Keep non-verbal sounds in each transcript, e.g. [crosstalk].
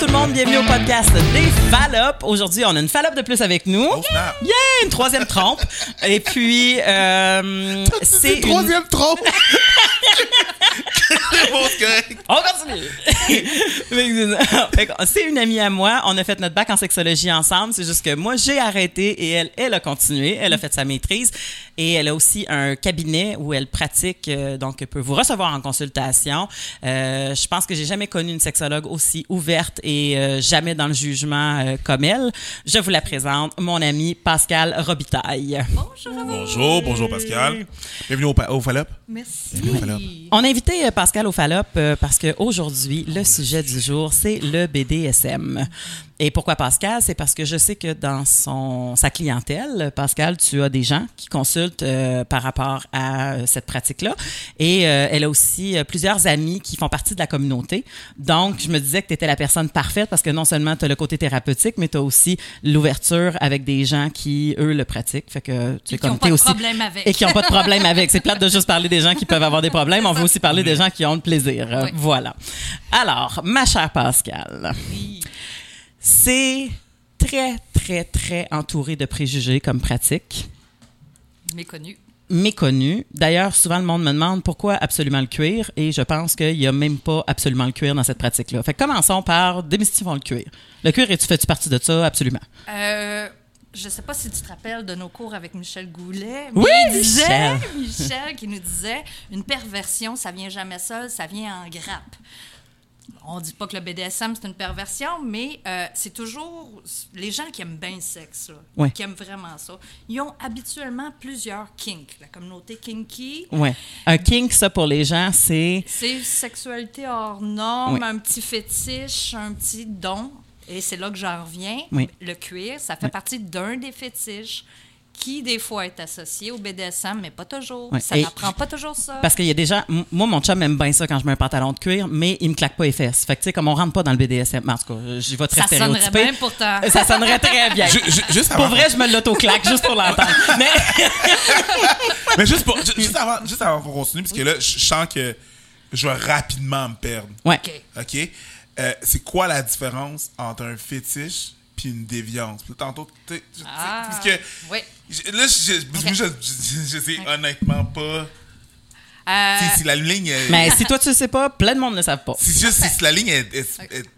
tout le monde, bienvenue au podcast des Fallop. Aujourd'hui, on a une Fallop de plus avec nous. Oh, snap. Yeah, une troisième trompe. Et puis, euh, [laughs] c'est une... Troisième trompe! [laughs] C'est [laughs] bon, c'est correct. On continue. [laughs] C'est une amie à moi. On a fait notre bac en sexologie ensemble. C'est juste que moi, j'ai arrêté et elle, elle a continué. Elle a fait sa maîtrise. Et elle a aussi un cabinet où elle pratique, euh, donc elle peut vous recevoir en consultation. Euh, je pense que j'ai jamais connu une sexologue aussi ouverte et euh, jamais dans le jugement euh, comme elle. Je vous la présente, mon amie Pascal Robitaille. Bonjour, bonjour Pascal. Bienvenue au, au Fallop. Merci. Bienvenue au Fallop. On a invité Pascal au Fallop euh, parce qu'aujourd'hui, le sujet du jour, c'est le BDSM. Et pourquoi Pascal? C'est parce que je sais que dans son, sa clientèle, Pascal, tu as des gens qui consultent euh, par rapport à euh, cette pratique-là. Et euh, elle a aussi euh, plusieurs amis qui font partie de la communauté. Donc, je me disais que tu étais la personne parfaite parce que non seulement tu as le côté thérapeutique, mais tu as aussi l'ouverture avec des gens qui, eux, le pratiquent. Fait que tu es Et qui comme ont t'es pas de aussi problème avec. et qui n'ont pas de problème avec. C'est plate de juste parler des gens qui peuvent avoir des problèmes. On veut aussi parler des gens qui ont plaisir. Oui. Voilà. Alors, ma chère Pascal, c'est très, très, très entouré de préjugés comme pratique, Méconnu. méconnu. D'ailleurs, souvent, le monde me demande pourquoi absolument le cuir, et je pense qu'il n'y a même pas absolument le cuir dans cette pratique-là. Fait que commençons par démystifions le cuir. Le cuir, es-tu fais-tu partie de ça? Absolument. Euh, je sais pas si tu te rappelles de nos cours avec Michel Goulet. Oui, mais il disait, Michel. [laughs] Michel qui nous disait une perversion, ça vient jamais seul, ça vient en grappe. On dit pas que le BDSM c'est une perversion, mais euh, c'est toujours les gens qui aiment bien le sexe, là, Ouais. qui aiment vraiment ça. Ils ont habituellement plusieurs kinks. La communauté kinky, Ouais. Un kink, ça, pour les gens, c'est... C'est sexualité hors norme, Oui. un petit fétiche, un petit don. Et c'est là que j'en reviens. Oui. Le cuir, ça fait Oui. partie d'un des fétiches qui, des fois, est associé au BDSM, mais pas toujours. Oui. Ça n'apprend pas toujours ça. Parce qu'il y a des gens, moi, mon chum aime bien ça quand je mets un pantalon de cuir, mais il me claque pas les fesses. Fait que, tu sais, comme on rentre pas dans le BDSM, en tout cas, j'y vais très ça sonnerait stéréotypé. bien pourtant. [laughs] Ça sonnerait très bien. Ju- ju- juste Pour vrai, je me l'auto-claque juste pour l'entendre. [laughs] Mais, [laughs] mais juste, pour, ju- juste avant, juste avant qu'on continue, parce que là, je sens que je vais rapidement me perdre. ouais. OK. OK? Euh, c'est quoi la différence entre un fétiche puis une déviance? Puis Tantôt, tu sais, Ah, parce que oui. je- là, je, je, je, je- je sais honnêtement pas Euh, si, la ligne est... Mais si toi, tu le sais pas, plein de monde ne le savent pas. si, juste si la ligne est... est- est-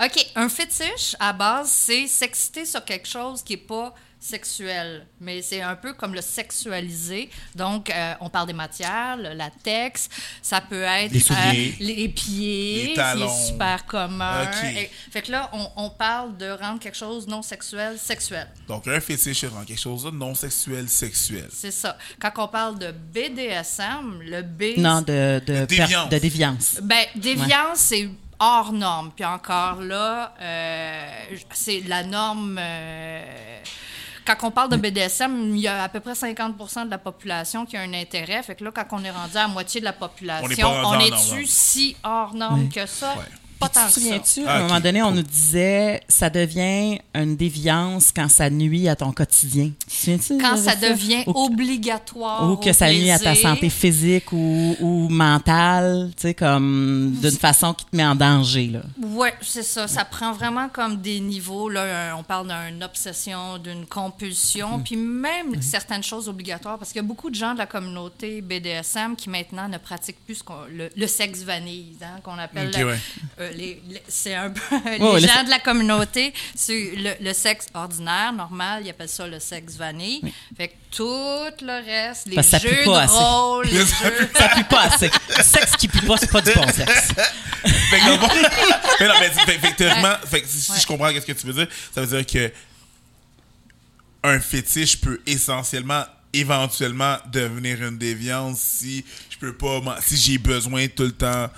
OK, un fétiche, à base, c'est s'exciter sur quelque chose qui n'est pas sexuel, mais c'est un peu comme le sexualiser. Donc, euh, on parle des matières, le latex, ça peut être Les souliers. euh, les pieds, Les talons. qui est super commun. Et- fait que là, on, on parle de rendre quelque chose non sexuel sexuel. donc, un fétiche rend quelque chose de non sexuel sexuel. C'est ça. Quand on parle de BDSM, le B, Non, de, de, De déviance. de déviance. Ben, déviance, c'est hors norme. Puis encore là, euh, c'est la norme. Quand on parle de BDSM, il y a à peu près 50% de la population qui a un intérêt. Fait que là, quand on est rendu à moitié de la population, On rendu on est-tu norme. si hors norme que ça? Ouais. Pas Tu tant te que ça. souviens-tu, à Ah, un moment ok, donné, on nous disait ça devient une déviance quand ça nuit à ton quotidien. Tu te souviens-tu Quand ça devient Ou- obligatoire. ou que ça nuit à ta santé physique ou, ou mentale, tu sais, comme d'une façon qui te met en danger, là. Oui, c'est ça. Ça prend vraiment comme des niveaux. Là, on parle d'une obsession, d'une compulsion, puis même certaines choses obligatoires, parce qu'il y a beaucoup de gens de la communauté BDSM qui maintenant ne pratiquent plus ce qu'on- le, le sexe vanille, hein, qu'on appelle. Ok, la- ouais. euh, les- les- c'est un peu les gens de la communauté, c'est le, le sexe ordinaire, normal, ils appellent ça le sexe vanille. Fait que tout le reste, les Parce ça jeux pas de rôle, les jeux. Ça pue pas assez. Le sexe qui pue pas, c'est pas du bon sexe. Fait que, fond- mais non, mais fait, fait que théoriquement, fait que si, si Ouais. je comprends qu'est-ce que tu veux dire, ça veut dire que un fétiche peut essentiellement, éventuellement, devenir une déviance si je peux pas, si j'ai besoin tout le temps.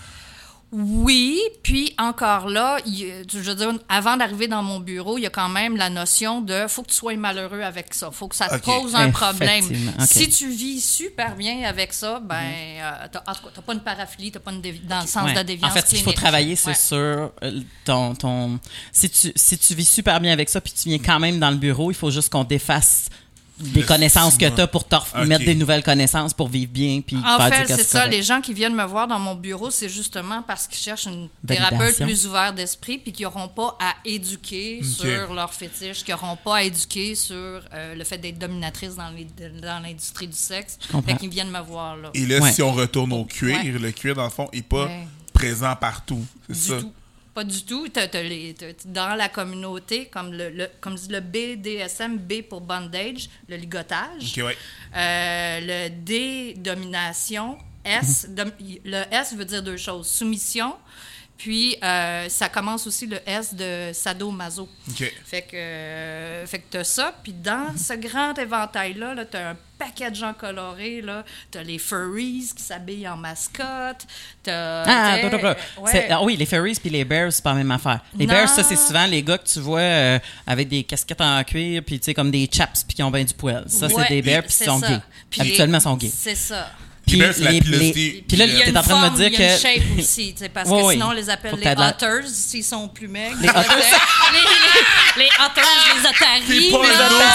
Oui, puis encore là, je veux dire, avant d'arriver dans mon bureau, il y a quand même la notion de faut que tu sois malheureux avec ça, faut que ça te cause un problème. Si tu vis super bien avec ça, ben, euh, t'as- pas une paraphilie, t'as pas une dans le sens Ouais. de déviance En fait, il faut clinique. travailler, c'est Ouais. sur euh, ton, ton. Si tu, si tu vis super bien avec ça, puis tu viens quand même dans le bureau, il faut juste qu'on défasse des Le connaissances que tu as pour te mettre des nouvelles connaissances pour vivre bien puis En faire fait, c'est ça. correct. Les gens qui viennent me voir dans mon bureau, c'est justement parce qu'ils cherchent une Validation. thérapeute plus ouverte d'esprit, puis qui n'auront pas à éduquer sur leur fétiche, qui n'auront pas à éduquer sur euh, le fait d'être dominatrice dans les- dans l'industrie du sexe. Fait qu'ils viennent me voir là. Et là, Ouais. si on retourne au cuir, Ouais. le cuir, dans le fond, n'est pas Ouais. présent partout. C'est ça. tout. Pas du tout. Les- dans la communauté, comme le, le- comme dit le BDSM, B pour bondage, le ligotage. Ouais. Euh, le D, domination. S, dom- le S veut dire deux choses. Soumission. Puis, euh, ça commence aussi le S de sadomaso. Ok. Fait que, euh, fait que t'as ça. Puis dans ce grand éventail-là, -là, t'as un paquet de gens colorés. Là. T'as les furries qui s'habillent en mascotte. T'as... Ah, t'sais, attends, attends, attends. ouais. C'est- ah oui, les furries puis les bears, c'est pas la même affaire. Les Non. bears, ça, c'est souvent les gars que tu vois euh, avec des casquettes en cuir puis tu sais, comme des chaps puis qui ont bien du poil. Ça, Ouais, c'est des bears puis ils sont ça. gays. Habituellement, ils sont gays. C'est ça. Puis les- pilosité. les- puis là, Il y a tu es une en train de me dire il y a une que. shape aussi, tu sais, parce Oui, que oui. sinon on les appelle que les hunters s'ils sont plus maigres. Les hunters. les, les, les hunters, les otaries. Pas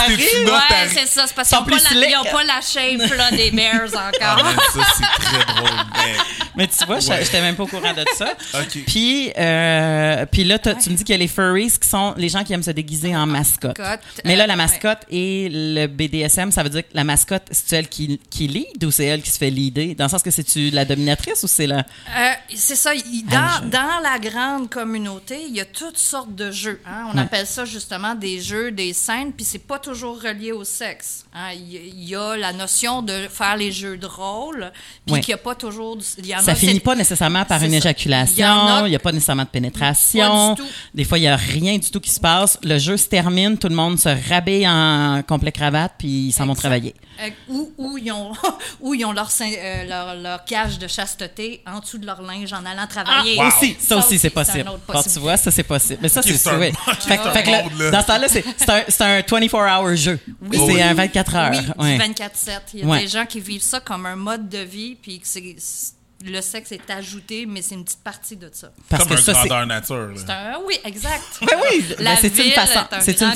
t'es une Ouais, c'est ça. C'est parce qu'ils n'ont pas, la- ils ont slick. pas la shape là, des [laughs] bears Ah, encore. man, ça, c'est très drôle. mais- Mais tu vois, je Ouais. j'étais même pas au courant de ça. [laughs] Puis, euh, puis là, tu me dis qu'il y a les furries qui sont les gens qui aiment se déguiser en mascotte. Mais là, euh, la ouais. mascotte et le BDSM, ça veut dire que la mascotte, c'est elle qui, qui lead ou c'est elle qui se fait Dans le sens que c'est-tu la dominatrice ou c'est la. Euh, c'est ça. il- Ah, dans, dans la grande communauté, il y a toutes sortes de jeux. hein. On Ouais. appelle ça justement des jeux, des scènes, puis c'est pas toujours relié au sexe. hein. Il y, a la notion de faire les jeux de rôle, puis Ouais. qu'il n'y a pas toujours. du- il y en Ça a, finit pas nécessairement par une ça. éjaculation, Il a- n'y a pas nécessairement de pénétration. Des fois, il n'y a rien du tout qui se passe. Le jeu se termine, tout le monde se rhabille en complet cravate, puis ils s'en vont travailler. Euh, où, où ils ont, [laughs] où ils ont leur, euh, leur, leur cage de chasteté en dessous de leur linge en allant travailler. wow. Aussi, ça, aussi, c'est possible. Quand tu vois, ça, c'est possible. Mais ça, c'est ouais. Fait, fait que là, dans ce temps-là, c'est c'est un, un 24-hour jeu. Oui. C'est Oui. un 24 heures. Oui, ouais. du 24-7. Il y a Ouais. des gens qui vivent ça comme un mode de vie, puis que c'est- c'est- le sexe est ajouté, mais c'est une petite partie de ça. Parce Comme que un ça, c'est. grandeur nature. un- oui, exact. [laughs] Ben oui, La ben, c'est une ville façon, c'est une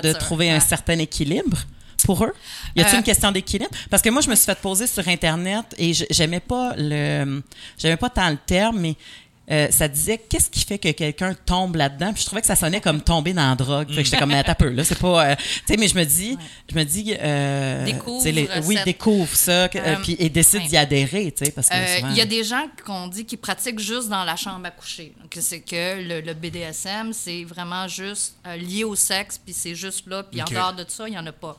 de, trouver un certain équilibre pour eux? Y a-t-il Euh, une question d'équilibre? Parce que moi, je me suis fait poser sur internet et j'aimais pas le, j'aimais pas tant le terme, mais euh, ça disait qu'est-ce qui fait que quelqu'un tombe là-dedans? Puis je trouvais que ça sonnait comme tomber dans la drogue. Fait que j'étais comme mais attends un peu là, c'est pas, euh, tu sais, mais je me dis, je me dis, euh, Découvre les- oui, découvre ça, euh, puis et décide ouais. d'y adhérer, tu sais, parce que Il y a des gens qu'on dit qui pratiquent juste dans la chambre à coucher. Donc, c'est que le, le BDSM, c'est vraiment juste lié au sexe, puis c'est juste là. Puis en dehors de ça, il n'y en a pas.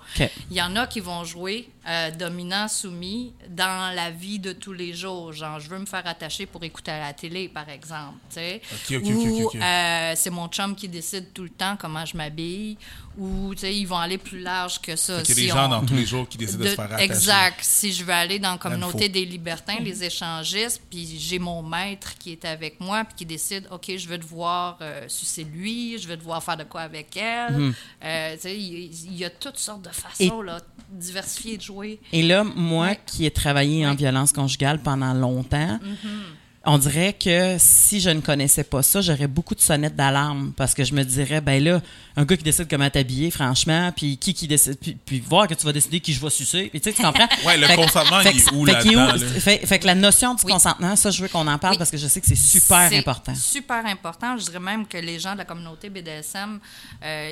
Il y en a qui vont jouer euh, dominant, soumis dans la vie de tous les jours. Genre, je veux me faire attacher pour écouter à la télé, par exemple. tu sais. Ok, ok, ok, Ou ok, ok. euh, c'est mon chum qui décide tout le temps comment je m'habille. Ou tu sais, ils vont aller plus large que ça. Qu'il y a Si des gens on- dans tous les jours qui décident de, de- se faire attacher. Exact. Si je veux aller dans la communauté des libertins, les échangistes, puis j'ai mon maître qui est avec moi, puis qui décide, OK, je veux te voir euh, sucer lui, je veux te voir faire de quoi avec elle. Euh, tu sais, il il y, a toutes sortes de façons là, diversifiées de jouer. Et là, moi Ouais. qui ai travaillé en Ouais. violence conjugale pendant longtemps, Mm-hmm. on dirait que si je ne connaissais pas ça, j'aurais beaucoup de sonnettes d'alarme parce que je me dirais, ben là, un gars qui décide comment t'habiller, franchement, puis qui qui décide, puis, puis voir que tu vas décider qui je vais sucer, puis tu sais, tu comprends? [laughs] Ouais, le Fait que- consentement, fait il est où là-dedans? là? Fait, fait que la notion du Oui. consentement, ça, je veux qu'on en parle Oui. parce que je sais que c'est super C'est important. Super important. Je dirais même que les gens de la communauté BDSM, euh,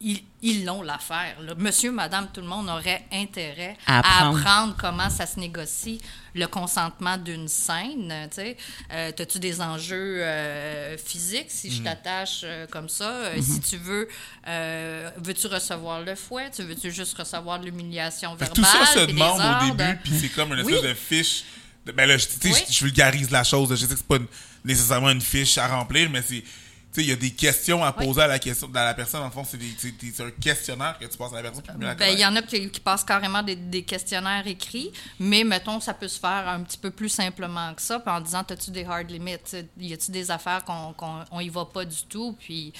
ils l'ont l'affaire. là. Monsieur, madame, tout le monde aurait intérêt À à apprendre. comment ça se négocie le consentement d'une scène. Euh, T'as-tu des enjeux euh, physiques si Mm. je t'attache euh, comme ça? Euh, Mm-hmm. Si tu veux, euh, veux-tu recevoir le fouet? Tu veux-tu juste recevoir de l'humiliation verbale? tout ça se demande au début, puis c'est comme une Oui. espèce de fiche. de- Ben là, je, tu sais, Oui. je, je vulgarise la chose. Je sais que c'est pas une- nécessairement une fiche à remplir, mais c'est. Il y a des questions à Oui. poser à la, question, à la personne. En fond, c'est un questionnaire que tu passes à la personne Ben, il y en a qui, qui passent carrément des, des questionnaires écrits, mais mettons, ça peut se faire un petit peu plus simplement que ça, puis en disant, as-tu des hard limits? Y a-tu des affaires qu'on qu'on on y va pas du tout? Puis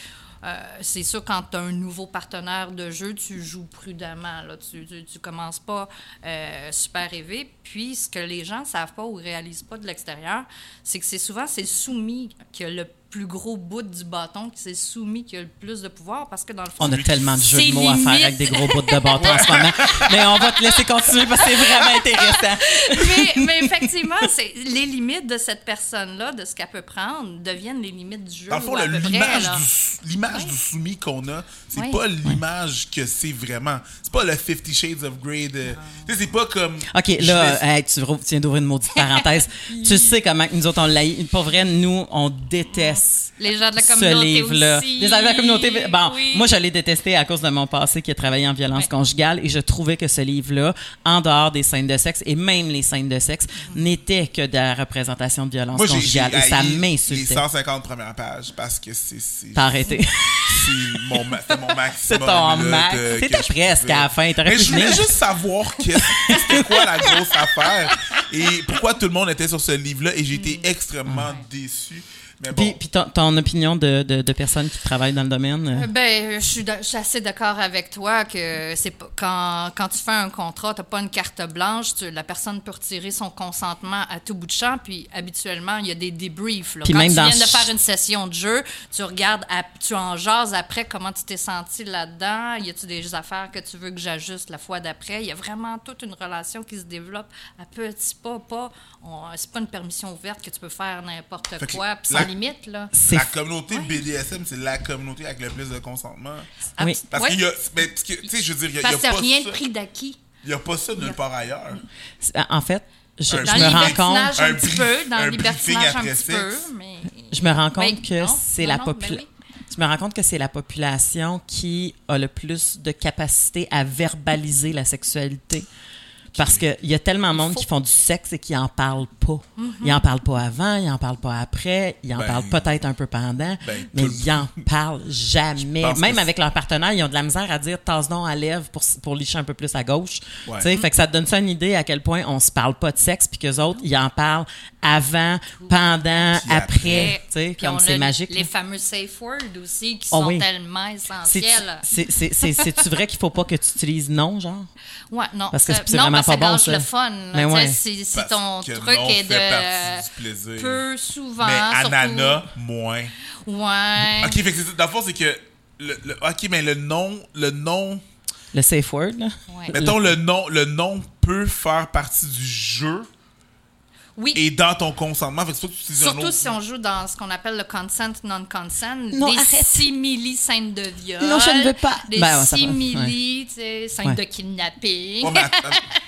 euh, c'est sûr, quand tu as un nouveau partenaire de jeu, tu joues prudemment. Là. Tu, tu, tu commences pas euh, super élevé. Puis ce que les gens savent pas ou réalisent pas de l'extérieur, c'est que c'est souvent c'est soumis qui a le plus gros bout du bâton qui s'est soumis qui a le plus de pouvoir parce que dans le fond, On a tellement de jeux de mots à faire avec des gros bouts de bâton en ce moment. [laughs] Mais on va te laisser continuer parce que c'est vraiment intéressant. mais, mais effectivement, c'est les limites de cette personne-là, de ce qu'elle peut prendre, deviennent les limites du jeu. Dans le fond, à le- peu près, l'image là. du, l'image du soumis qu'on a, c'est Oui. pas l'image que c'est vraiment. C'est pas le Fifty Shades of Grey. de- Tu sais, c'est pas comme. OK, là, hey, tu tu viens d'ouvrir une maudite [laughs] parenthèse. tu sais comment nous autres, on l'a Pour vrai, nous, on déteste Les gens de la ce communauté livre-là. aussi. Les gens de la communauté. Bon, Oui. moi, je l'ai détesté à cause de mon passé qui a travaillé en violence Ouais. conjugale et je trouvais que ce livre-là, en dehors des scènes de sexe et même les scènes de sexe, n'était que de la représentation de violence Moi, j'ai, j'ai conjugale et ça haï les m'insultait. 150 premières pages parce que c'est. c'est T'as arrêté. c'est mon, ma- c'était mon maximum. [laughs] C'est ton là, max. T'étais presque pouvais. à la fin. T'aurais Mais je voulais juste savoir que- c'était quoi la grosse affaire et pourquoi tout le monde était sur ce livre-là et j'ai été extrêmement déçu. Bon, Puis, puis ton, ton opinion de, de, de personnes qui travaillent dans le domaine? euh, Ben, je suis, da- je suis assez d'accord avec toi que c'est pas- quand, quand tu fais un contrat, tu n'as pas une carte blanche, tu- la personne peut retirer son consentement à tout bout de champ, puis habituellement, il y a des débriefs. là. Puis quand même tu dans viens de faire une session de jeu, tu regardes, à- tu en jases après comment tu t'es senti là-dedans, y a-tu des affaires que tu veux que j'ajuste la fois d'après? Il y a vraiment toute une relation qui se développe à petits pas, pas. C'est pas une permission ouverte que tu peux faire n'importe quoi, puis sans la- limite, là. la communauté BDSM, c'est la communauté avec le plus de consentement. Oui. Parce Ouais. qu'il y a. mais parce que, tu sais, je veux dire, il y a, il y Parce a qu'il n'y a pas rien de pris d'acquis. Il y a pas ça nulle part ailleurs. c'est- En fait, je, Un je Dans me rends compte. un, Un petit peu. Dans un le libertinage, un petit sexe. peu. Mais... Je me rends compte Ben, que c'est la population. ben Je me rends compte que c'est la population qui a le plus de capacité à verbaliser la sexualité. Parce qu'il y a tellement de monde faut- qui font du sexe et qui en parlent pas. Ils en parlent pas avant, ils en parlent pas après, ils en Ben, parlent peut-être un peu pendant, ben, mais ils en [laughs] parlent jamais. Même avec leur partenaire, ils ont de la misère à dire tasse donc à lèvres pour, pour licher un peu plus à gauche. Ouais. Tu sais, Fait que ça te donne ça une idée à quel point on se parle pas de sexe puis qu'eux autres, ils en parlent avant, pendant, Puis après. Et- Tu sais, puis Comme c'est magique. Les là. fameux safe words aussi qui Oh sont oui. tellement C'est- essentiels. c'est- c'est- c'est- C'est-tu vrai qu'il faut pas que tu utilises non, genre? Ouais, non. Parce que c'est vraiment ça bon, gâche ça. le fun. là. Mais ouais. Si, si ton truc est fait partie de. du plaisir. Peu souvent. mais surtout- Anana, moins. Ouais. Ok, fait que c'est- dans le fond, c'est que. Le, le- ok, mais le nom. Le nom. Le safe word, là? Ouais. Mettons, le nom, le nom peut faire partie du jeu Oui. et dans ton consentement. Fait que c'est pas que tu utilises un Surtout autre- si on joue dans ce qu'on appelle le consent, non-consent, Non, des arrête. simili scènes de viol. Non, je ne veux pas. Des Ben ouais, simili, tu sais, scènes Ouais. de kidnapping. Ouais, mais attends. [laughs]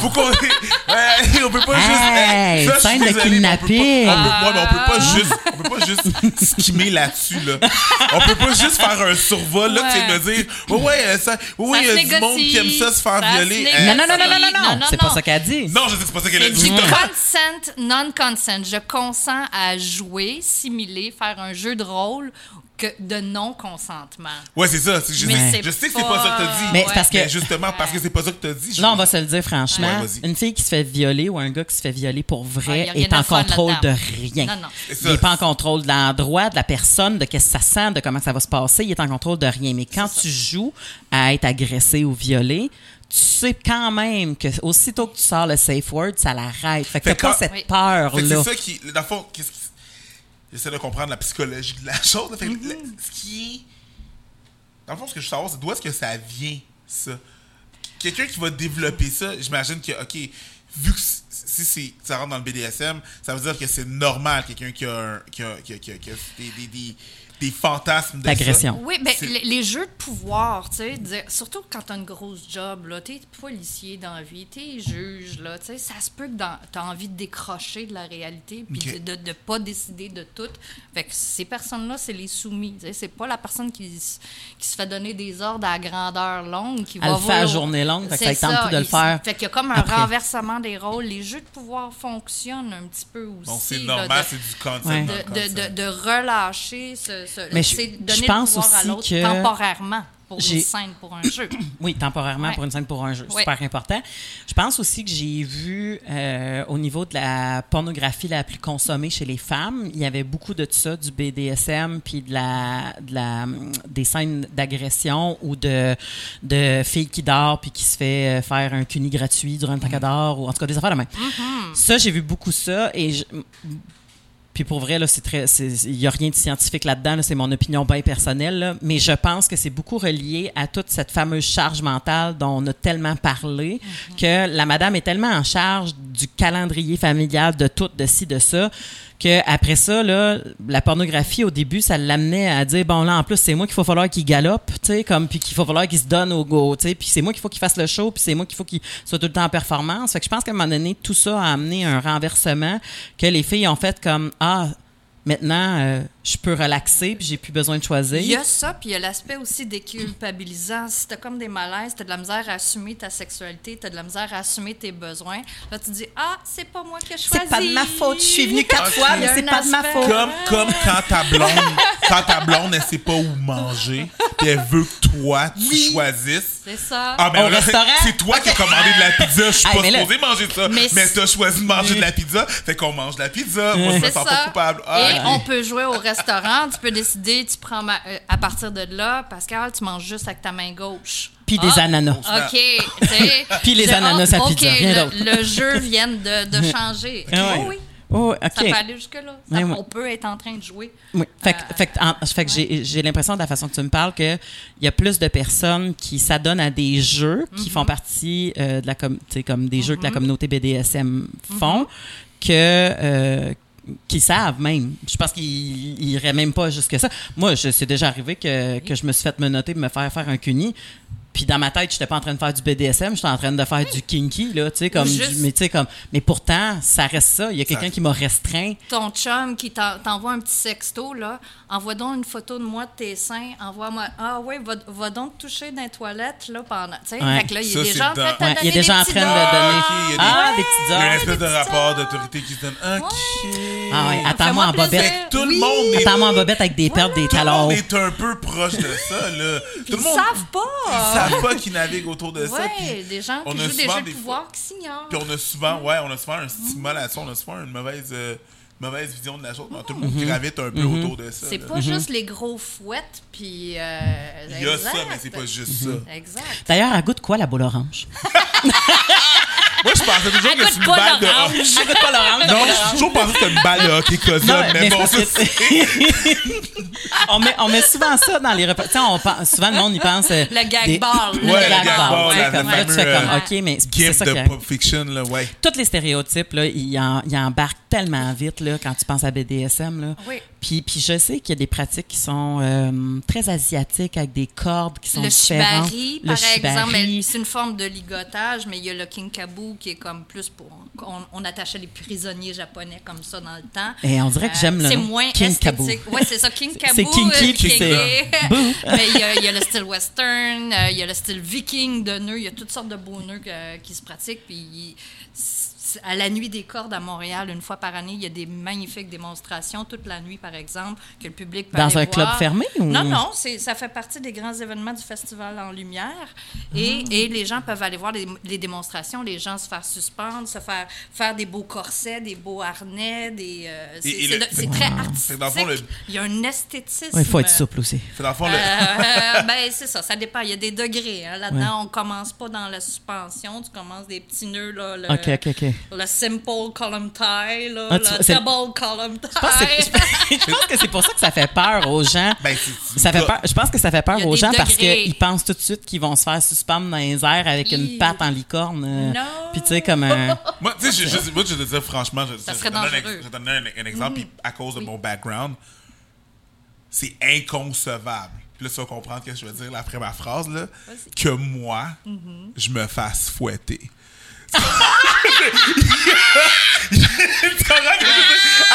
Faut qu'on. Ouais, on peut pas juste. Hey, ça, scène de désolé, mais on peut pas- kidnapping. On peut, ouais, mais on peut Ah. pas juste. On peut pas juste skimmer là-dessus, là. On peut pas juste faire un survol, là, tu sais, Ouais. me dire. Ouais, ouais, euh, ça. Oui, il y a du monde qui aime ça se faire violer. Euh, Non, non, non, non, non, non, Non, non. non, C'est pas non. ça qu'elle dit. Non, je sais que c'est pas ça qu'elle a C'est dit. consent, non-consent. Je consens à jouer, simuler, faire un jeu de rôle que de non-consentement. Ouais, c'est ça. c'est- Je, Mais sais- c'est je sais que c'est pas- pas ça que t'as dit. Mais parce que- Mais justement, parce que c'est pas ça que t'as dit. je- Là, on va se le dire franchement. Ouais, une fille qui se fait violer ou un gars qui se fait violer pour vrai est en contrôle de rien. Non, non. Il ça. n'est pas en contrôle de l'endroit, de la personne, de qu'est-ce que ça sent, de comment ça va se passer. Il est en contrôle de rien. Mais quand tu joues à être agressé ou violé, tu sais quand même que aussitôt que tu sors le safe word, ça l'arrête. Fait que t'as pas cette Oui. Peur-là. c'est ça qui. Dans le fond, qu'est-ce qui. J'essaie de comprendre la psychologie de la [laughs] chose. Fait Mm-hmm. le- ce qui est. Dans le fond, ce que je veux savoir, c'est d'où est-ce que ça vient, ça? Quelqu'un qui va développer ça, j'imagine que, OK, vu que si c'est, ça rentre dans le BDSM, ça veut dire que c'est normal, quelqu'un qui a, qui a, qui a- qui a- qui a des, des, des, des fantasmes. D'agression. Oui, ben, les, les jeux de pouvoir, tu sais, surtout quand t'as une grosse job, là, t'es policier dans la vie, t'es juge, là, tu sais, ça se peut que t'as envie de décrocher de la réalité puis de, de pas décider de tout. Fait que ces personnes-là, c'est les soumis, tu sais, c'est pas la personne qui, qui se fait donner des ordres à grandeur longue qui Elle va le fait à journée longue, fait que C'est ça tente plus de le il- faire Fait qu'il y a comme un après. renversement des rôles. Les jeux de pouvoir fonctionnent un petit peu aussi. Donc, c'est normal, c'est du concept. Ouais. de, de, concept. de, de relâcher ce, ce Mais je- c'est je donner pense le pouvoir à aussi l'autre que temporairement pour une scène, pour un jeu. [clears throat] Oui, temporairement Ouais. pour une scène, pour un jeu. Ouais. Super important. Je pense aussi que j'ai vu euh, au niveau de la pornographie la plus consommée chez les femmes, il y avait beaucoup de ça, du BDSM, puis de la, de la, des scènes d'agression ou de, de filles qui dorment puis qui se fait euh, faire un cuni gratuit durant le temps dort, ou en tout cas des affaires de même. Ça, j'ai vu beaucoup ça et je- Puis pour vrai, là, c'est très, il y a rien de scientifique là-dedans. là, c'est mon opinion bien personnelle. là. mais je pense que c'est beaucoup relié à toute cette fameuse charge mentale dont on a tellement parlé que la madame est tellement en charge du calendrier familial, de tout, de ci, de ça. Que après ça, là, la pornographie au début, ça l'amenait à dire bon là en plus c'est moi qu'il faut falloir qu'il galope, tu sais comme puis qu'il faut falloir qu'il se donne au go, tu sais puis c'est moi qu'il faut qu'il fasse le show, puis c'est moi qu'il faut qu'il soit tout le temps en performance. Fait que je pense qu'à un moment donné tout ça a amené un renversement que les filles ont fait comme ah maintenant euh, je peux relaxer puis j'ai plus besoin de choisir. Il y a ça, puis il y a l'aspect aussi déculpabilisant. Si t'as comme des malaises, t'as de la misère à assumer ta sexualité, t'as de la misère à assumer tes besoins, là, tu te dis, ah, c'est pas moi qui ai choisi. C'est pas de ma faute, je suis venue quatre Ok. fois, mais c'est pas de ma faute. Comme, comme quand ta blonde, quand ta blonde, elle sait pas où manger, puis elle veut que toi, tu choisisses. C'est ça. Ah, ben Au là, restaurant? c'est toi qui as commandé de la pizza. Je suis pas mais là- supposé manger ça. Mais Mais, c'est- t'as choisi de manger de la pizza. Fait qu'on mange de la pizza. Moi, je me C'est sens ça. pas coupable. Ah, Et ok. on peut jouer au restaurant. tu peux décider, tu prends ma- euh, à partir de là, Pascal, tu manges juste avec ta main gauche. Puis Ah, des ananas. OK. tu sais. [laughs] Puis les Je- ananas à oh, pizza, OK, rien le, d'autre. le jeu vient de, de changer. [laughs] Ah ouais. Oh oui, Oh, ça peut aller jusque-là. On peut être en train de jouer. Oui. Fait que, Euh, fait que, en- fait que j'ai, j'ai l'impression de la façon que tu me parles qu'il y a plus de personnes qui s'adonnent à des jeux qui font partie euh, de la com- comme des jeux que la communauté BDSM font que euh, qui savent même. Je pense qu'ils ils iraient même pas jusque ça. Moi, c'est déjà arrivé que, que je me suis fait menotter de me faire faire un cuni. Puis dans ma tête, j'étais pas en train de faire du BDSM, j'étais en train de faire du kinky là, tu sais comme Juste- du- mais tu sais comme mais pourtant ça reste ça, il y a quelqu'un qui m'a restreint. Ton chum qui t'en- t'envoie un petit sexto, là, envoie donc une photo de moi de tes seins, envoie-moi. Ah oui, va, va donc te toucher dans les toilettes, là, pendant. Tu sais, Ouais. fait que là, il y a des gens en train de Ouais, il y a donner des gens en train de donner- Ok, il y a des- Ah, Ouais. des petits Il y a une espèce de rapport d'autorité qui se donne. OK. Ah ouais, attends-moi en bobette. Tout le monde. Attends-moi en bobette avec des perles, des Tout le talons. monde est un peu proche de ça, là. Tout Ils le monde. savent pas. Savent pas qu'ils naviguent autour de ça. Ouais, puis des gens on qui a jouent des souvent jeux de pouvoir qui s'ignorent. Puis on a souvent, ouais, on a souvent un stigma là-dessus, on a souvent une mauvaise, euh, mauvaise vision de la chose. Tout le monde gravite un peu autour de ça. C'est pas juste les gros fouettes, puis. euh, Il y a ça, mais c'est pas juste ça. Exact. D'ailleurs, elle goûte quoi, la boule orange? [laughs] Moi, je pensais toujours que c'est une balle de. Elle goûte pas l'orange? Non, j'ai toujours pensé que c'était une balle de hockey Non, mais, mais bon, que [laughs] on, met, on met souvent ça dans les repas. Tu sais, on pense, souvent le monde y pense. euh, Le gag des- ball. [laughs] Le Ouais, le gag gag ball. ball, ouais, la- comme, là, tu fais comme, OK, mais c'est ça de arrive. Pulp Fiction, là, ouais. Tous les stéréotypes, là, ils, en- ils embarquent tellement vite là, quand tu penses à BDSM. Là. Oui. Puis, puis je sais qu'il y a des pratiques qui sont euh, très asiatiques avec des cordes qui sont Le différentes. shibari, Le par shibari. exemple, c'est une forme de ligotage, mais il y a le kinkaboo qui est comme plus pour. On, on attachait les prisonniers japonais comme ça dans le temps. Et on dirait que j'aime le C'est nom. moins esthétique. Oui, c'est ça, [laughs] kinkaboo. C'est kinky, euh, puis c'est- [laughs] mais il y, a, il y a le style western, euh, il y a le style viking de nœuds, il y a toutes sortes de beaux nœuds qui se pratiquent. Puis c'est- à la nuit des cordes à Montréal, une fois par année, il y a des magnifiques démonstrations, toute la nuit par exemple, que le public peut Dans aller un club fermé ou- Non, non, c'est, ça fait partie des grands événements du Festival en Lumière. Et, Ah. et les gens peuvent aller voir les, les démonstrations, les gens se faire suspendre, se faire faire des beaux corsets, des beaux harnais, des, euh, c'est, c'est c'est très artistique. que dans le fond, le- Il y a un esthétisme. Ouais, Il faut être souple aussi. Fait dans le fond, le- Euh, ben, c'est ça, ça dépend. Il y a des degrés. hein. Là-dedans, on commence pas dans la suspension. Tu commences des petits nœuds, là, le, OK, OK, OK. Le simple column tie, là, Ah, tu- le c'est- double column tie. Je pense, que c'est- [laughs] je pense que c'est pour ça que ça fait peur aux gens. Ben, c'est- Ça fait peur, je pense que ça fait peur aux gens parce degrés. qu'ils pensent tout de suite qu'ils vont se faire suspendre dans les airs avec une patte en licorne. euh, Non. Puis tu sais, comme un. [laughs] Moi, tu sais, je, je, moi, je te dire franchement, je, Ça je serait te donne un, je te donne un, un exemple, puis à cause de mon background, c'est inconcevable. Puis là, tu vas comprendre ce que je veux dire là, après ma phrase, là, Vas-y. que moi, je me fasse fouetter. Tu comprends ce que je veux dire?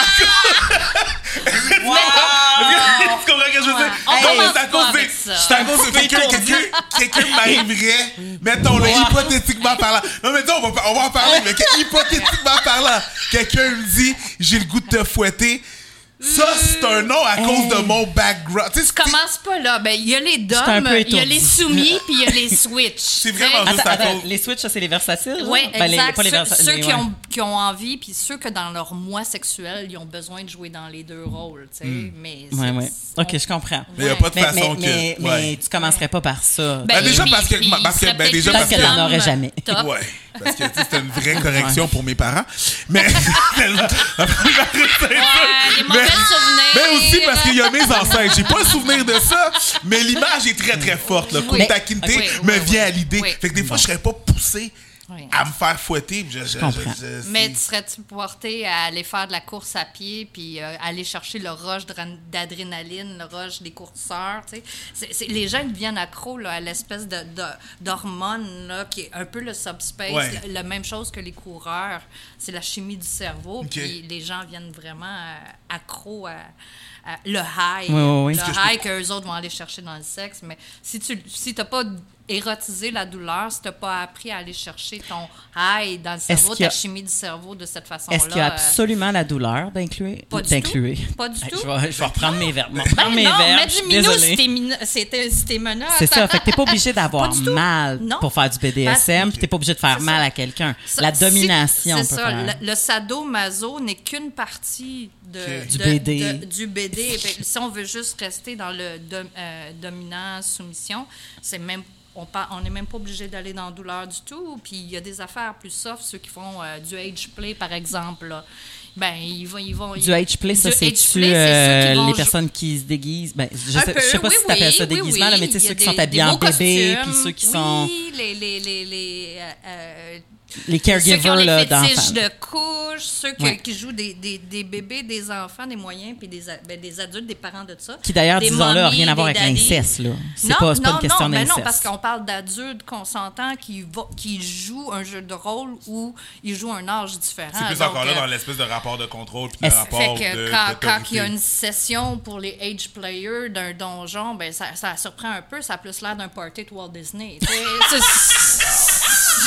Tu comprends ce que je veux dire? On Non, mais c'est à cause c'est à cause de quelqu'un, quelqu'un, quelqu'un m'arriverait, mettons, là, hypothétiquement parlant. Non, mais non, on va, on va en parler, mais [laughs] que- hypothétiquement parlant, quelqu'un me dit, j'ai le goût de te fouetter. Ça, c'est un nom à cause de mon background. Tu sais, c'est- Commence pas là. Ben, il y a les DOM, il y a les soumis, [laughs] puis il y a les switch. C'est vraiment juste à cause- les switches, ça, c'est les versatiles? Oui, Ben, les- exact. ceux qui, ouais. ont, qui ont envie, puis ceux que dans leur moi sexuel, ils ont besoin de jouer dans les deux rôles, tu sais. Mais c'est- Ouais, ouais. on- OK, je comprends. Mais il n'y a pas de Mais, façon mais, mais, que. mais ouais. tu commencerais pas par ça. Ben, Ben, déjà, parce que- parce que- ben, déjà, parce que- Peut-être qu'elle en homme aurait jamais. Ouais. Parce que tu sais, c'était une vraie [laughs] correction pour mes parents. Mais. [laughs] Mais aussi parce qu'il y a mes ancêtres. J'ai pas le souvenir de ça, mais l'image est très très forte. Le Kinte Oui, me vient à l'idée. Fait que des fois, je serais pas poussé Oui. à me faire fouetter. Je, je, comprends. je- je- Mais tu serais-tu porté à aller faire de la course à pied puis euh, aller chercher le rush d'adr- d'adrénaline, le rush des coureurs, tu sais? Les gens ils deviennent accros là, à l'espèce de, de- d'hormone là, qui est un peu le subspace, Ouais. la, la même chose que les coureurs. C'est la chimie du cerveau, puis les gens viennent vraiment euh, accros à, à le high. Oui, oui, oui. Le Ce que high qu'eux autres vont aller chercher dans le sexe. Mais si tu si t'as pas érotisé la douleur, si t'as pas appris à aller chercher ton high dans le cerveau, a- ta chimie du cerveau de cette façon-là. Est-ce qu'il y a euh, absolument la douleur d'inclure? Pas du tout. Pas du tout. Je vais, je vais reprendre mes vais Ben reprendre non, suis du minou si t'es si. C'est ça. Fait que t'es pas obligé [laughs] d'avoir Pas mal Non. pour faire du BDSM, puis t'es pas obligé de faire mal ça. à quelqu'un. La si- domination C'est ça. faire. Le, le sadomaso n'est qu'une partie de. Du BD. de- du BD. Si on veut juste rester dans le euh, dominant-soumission, c'est même. Par- on n'est même pas obligé d'aller dans la douleur du tout. Puis il y a des affaires plus soft, ceux qui font euh, du age play, par exemple. là. Ben, ils vont. Ils vont Du age play, ça, c'est-tu euh, les personnes qui se déguisent? Ben, je sais, peu, je sais pas oui, si t'appelles oui, ça oui, déguisement, oui. là, mais tu sais, ceux qui sont habillés en bébé, puis ceux qui oui, sont les, les, les, les, euh, les ceux qui ont caregivers fétiches d'enfants. de couche, ceux qui, Ouais. qui jouent des, des, des bébés, des enfants, des moyens, puis des, ben, des adultes, des parents de ça. Qui d'ailleurs, Des disons-le, rien à voir des avec l'inceste. là. C'est Non, pas, c'est pas une question non, mais d'inceste. non, parce qu'on parle d'adultes consentants qui, va- qui jouent un jeu de rôle où ils jouent un âge différent. C'est plus Donc, encore là euh, dans l'espèce de rapport de contrôle puis de rapport fait que de, quand, quand il y a une session pour les age players d'un donjon, ben ça, ça surprend un peu, ça a plus l'air d'un party de Walt Disney. C'est- [laughs]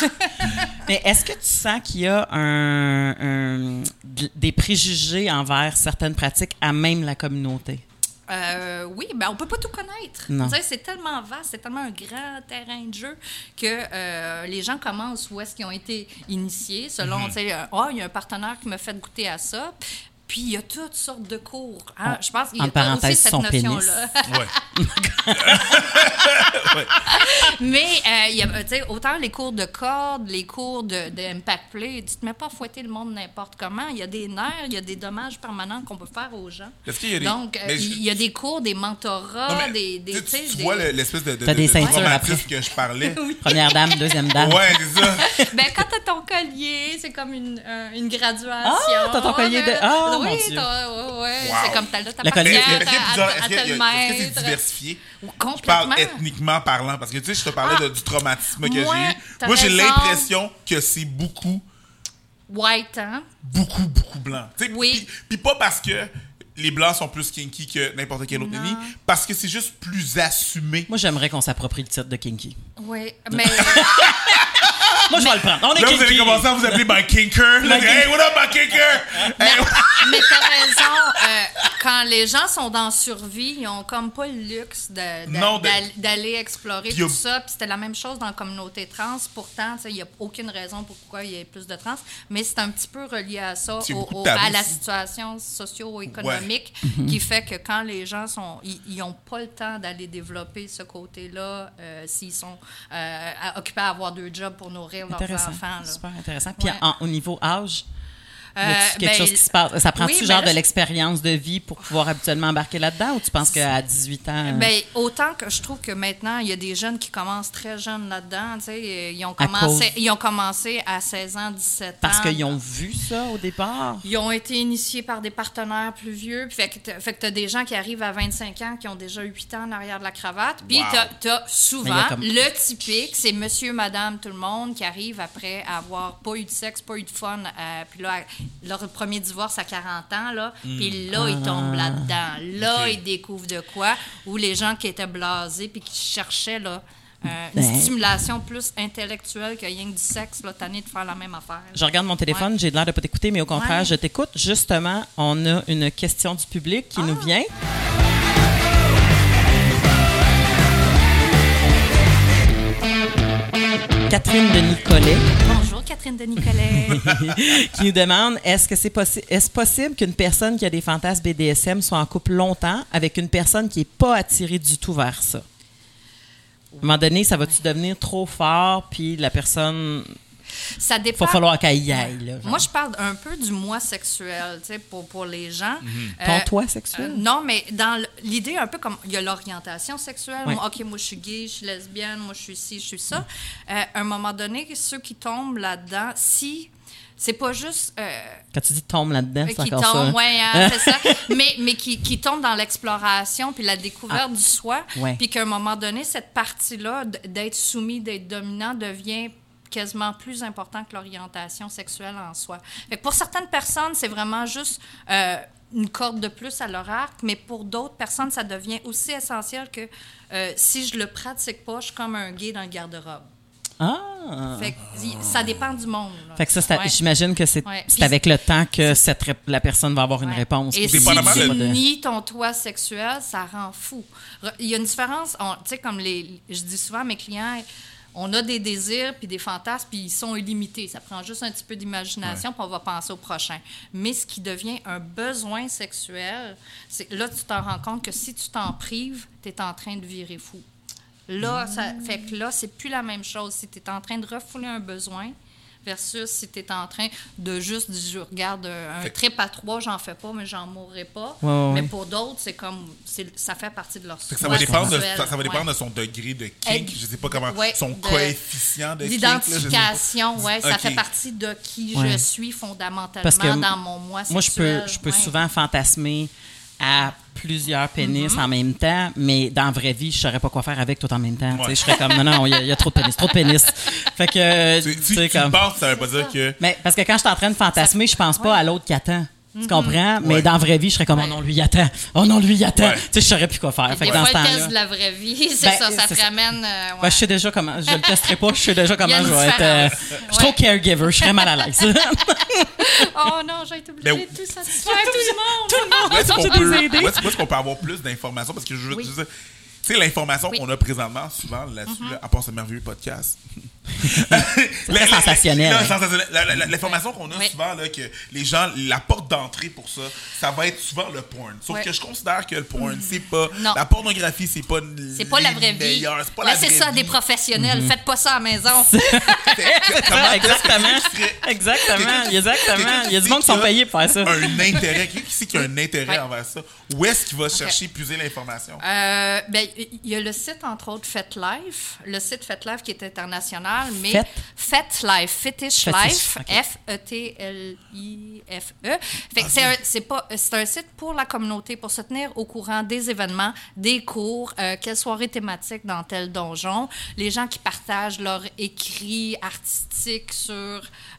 [laughs] Mais est-ce que tu sens qu'il y a un, des préjugés envers certaines pratiques à même la communauté? Euh, oui, ben on peut pas tout connaître. C'est tellement vaste, c'est tellement un grand terrain de jeu que euh, les gens commencent où est-ce qu'ils ont été initiés, selon, tu sais, euh, oh, il y a un partenaire qui m'a fait goûter à ça. Puis il y a toutes sortes de cours. hein. Je pense qu'il y a Entre aussi cette notion-là. [laughs] Ouais. Mais euh, il y a, tu sais, autant les cours de cordes, les cours de, de impact play, tu te mets pas à fouetter le monde n'importe comment. Il y a des nerfs, il y a des dommages permanents qu'on peut faire aux gens. Est-ce qu'il y a des- Donc, euh, il y a des cours, des mentorats, Non, des, des, tu, tu tu des- vois le- l'espèce de, de, des de ceintures après. [laughs] que je parlais. [laughs] Première dame, deuxième dame. Ouais, c'est ça. Ben, quand t'as ton collier, c'est comme une, euh, une graduation. Ah, t'as ton collier de- Ben, Ah, oui, mon Dieu. t'as- ouais, ouais, Wow. c'est comme t'as ta Le collier- Mais patiente Est-ce que c'est mettre. diversifié? Je parle Complètement. ethniquement parlant, parce que tu sais, je te parlais Ah. de- du traumatisme que j'ai eu. t'as Moi, j'ai l'impression que c'est beaucoup, White, hein? beaucoup, beaucoup blanc. Tu sais, Oui. Puis, pas parce que les blancs sont plus kinky que n'importe quel autre ethnie, parce que c'est juste plus assumé. Moi, j'aimerais qu'on s'approprie le titre de Kinky. Oui, mais [laughs] Moi, je vais le prendre. On est Là, Kinky. vous allez commencer à vous appeler My Kinker. Là, hey, what up, My Kinker? Hey, [laughs] Mais t'as raison. euh, quand les gens sont dans survie, ils ont comme pas le luxe de- de- Non, de- d'al- d'aller explorer tout ça. Puis c'était la même chose dans la communauté trans. Pourtant, il n'y a aucune raison pourquoi il y ait plus de trans. Mais c'est un petit peu relié à ça, au- à la situation socio-économique, [laughs] qui fait que quand les gens sont, ils n'ont pas le temps d'aller développer ce côté-là, euh, s'ils sont euh, occupés à avoir deux jobs pour nourrir leurs Intéressant. enfants. là. Super intéressant. Puis Ouais. en- au niveau âge, y Euh, quelque ben, chose qui se passe? Ça prend-tu oui, ben genre là, de l'expérience de vie pour pouvoir habituellement embarquer là-dedans ou tu penses qu'à 18 ans... Ben, autant que je trouve que maintenant, il y a des jeunes qui commencent très jeunes là-dedans. tu sais, euh, Ils, ont commencé, ils ont commencé à 16 ans, 17 ans. parce qu'ils ont vu ça au départ? Ils ont été initiés par des partenaires plus vieux. Puis Fait que tu as des gens qui arrivent à 25 ans qui ont déjà 8 ans en arrière de la cravate. Puis Wow. tu as, souvent comme- le typique, c'est monsieur, madame, tout le monde qui arrive après avoir pas eu de sexe, pas eu de fun. euh, puis là, leur premier divorce à 40 ans, là. Puis là, ils tombent là-dedans. Là, Ok. ils découvrent de quoi? Ou les gens qui étaient blasés puis qui cherchaient, là. euh, une Ben. stimulation plus intellectuelle que rien que du sexe, là, tanné de faire la même affaire. Je regarde mon téléphone, j'ai l'air de pas t'écouter, mais au contraire, Ouais. je t'écoute. Justement, on a une question du public qui Ah. nous vient. Catherine de Nicolet Bonjour, Catherine de Nicolet. [laughs] qui nous demande est-ce que c'est possi- est-ce possible qu'une personne qui a des fantasmes BDSM soit en couple longtemps avec une personne qui n'est pas attirée du tout vers ça? À un moment donné, ça va-tu devenir trop fort, puis la personne. Ça dépend. va falloir qu'elle y aille. Là. Moi, je parle un peu du moi sexuel, tu sais, pour, pour les gens. Ton Euh, toi sexuel? euh, non, mais dans l'idée, un peu comme il y a l'orientation sexuelle. Ouais. Moi, OK, moi, je suis gay, je suis lesbienne, moi, je suis ci, je suis ça. Euh, à un moment donné, ceux qui tombent là-dedans, si. C'est pas juste. euh, Quand tu dis tombe là-dedans, c'est encore ça. tombent, hein? ouais, hein, c'est ça. [laughs] Mais, mais qui, qui tombent dans l'exploration puis la découverte du soi. Ah. Ouais. Puis qu'à un moment donné, cette partie-là, d'être soumis, d'être dominant, devient quasiment plus important que l'orientation sexuelle en soi. Fait que pour certaines personnes, c'est vraiment juste euh, une corde de plus à leur arc, mais pour d'autres personnes, ça devient aussi essentiel que euh, si je le pratique pas, je suis comme un gay dans le garde-robe. Ah! Fait que y- ça dépend du monde. là. Fait que ça, c'est à- Ouais. j'imagine que c'est Ouais. avec le temps que cette la personne va avoir une Ouais. réponse. Et si tu nies ton toit sexuel, ça rend fou. Il y a une différence, tu sais, comme les, je dis souvent à mes clients, on a des désirs puis des fantasmes, puis ils sont illimités. Ça prend juste un petit peu d'imagination, puis on va penser au prochain. Mais ce qui devient un besoin sexuel, c'est là, tu t'en rends compte que si tu t'en prives, tu es en train de virer fou. Là, ça fait que là, c'est plus la même chose. Si tu es en train de refouler un besoin versus si tu es en train de juste dire, je regarde un Fait que- trip à trois, j'en fais pas, mais j'en mourrai pas. Ouais, ouais, mais ouais. pour d'autres, c'est comme, c'est- ça fait partie de leur Fait ça va dépendre, de, ça, ça va dépendre Ouais. de son degré de kink, je sais pas comment, ouais, son de- coefficient de. L'identification, ouais, ça fait partie de qui Ouais. je suis fondamentalement Parce que dans mon moi Moi, je peux, je peux Ouais. souvent fantasmer à plusieurs pénis Mm-hmm. en même temps, mais dans la vraie vie, je saurais pas quoi faire avec tout en même temps. Tu sais, Ouais. Je serais comme, non, non, il y, a- il y a trop de pénis, trop de pénis. Fait que, Tu, tu tu, comme... penses, ça veut pas dire que. Mais parce que quand je suis en train de fantasmer, je pense pas à l'autre qui attend. Tu comprends? Mais Ouais. dans la vraie vie, je serais comme, oh non, lui, il attend. Oh non, lui, il attend. Ouais. Tu sais, je saurais plus quoi faire. Fait Des que dans fois, ce le temps-là. test de la vraie vie, [laughs] c'est Ben, ça, ça te ça. ramène. euh, ouais. Ben, je sais déjà comment. Je le testerai pas. Je sais déjà [laughs] comment je une vais être. euh, je suis trop Ouais. caregiver. Je serais mal à l'aise. [laughs] Oh non, j'ai été obligée Mais- de tout satisfaire tout le monde. Tout le monde. Où est-ce qu'on peut, peut avoir plus d'informations? Parce que je veux Oui. dire, tu sais, l'information Oui. qu'on a présentement, souvent, là-dessus, Mm-hmm. là, à part ce merveilleux podcast. Très sensationnel, hein. L'information qu'on a Oui. souvent, là, que les gens, la porte d'entrée pour ça, ça va être souvent le porn. Sauf que je considère que le porn, c'est pas. Non. La pornographie, c'est pas. C'est pas la vraie vie. meilleurs, C'est pas c'est ça, vie. des professionnels. Mhm. Faites pas ça à la maison. [laughs] Comment Exactement. Exactement. Exactement. Il y a du qui monde qui sont payés pour faire ça. un intérêt. Qui sait qu'il y a un intérêt envers ça? Où est-ce qu'il va chercher, puiser l'information? Euh, ben, il y a le site, entre autres, FetLife. Le site FetLife qui est international, mais Fet? FetLife, Fetish Fetish, Life. F-E-T-L-I-F-E. E. C'est un, c'est pas, c'est un site pour la communauté, pour se tenir au courant des événements, des cours, euh, quelle soirée thématique dans tel donjon, les gens qui partagent leur écrit artistique sur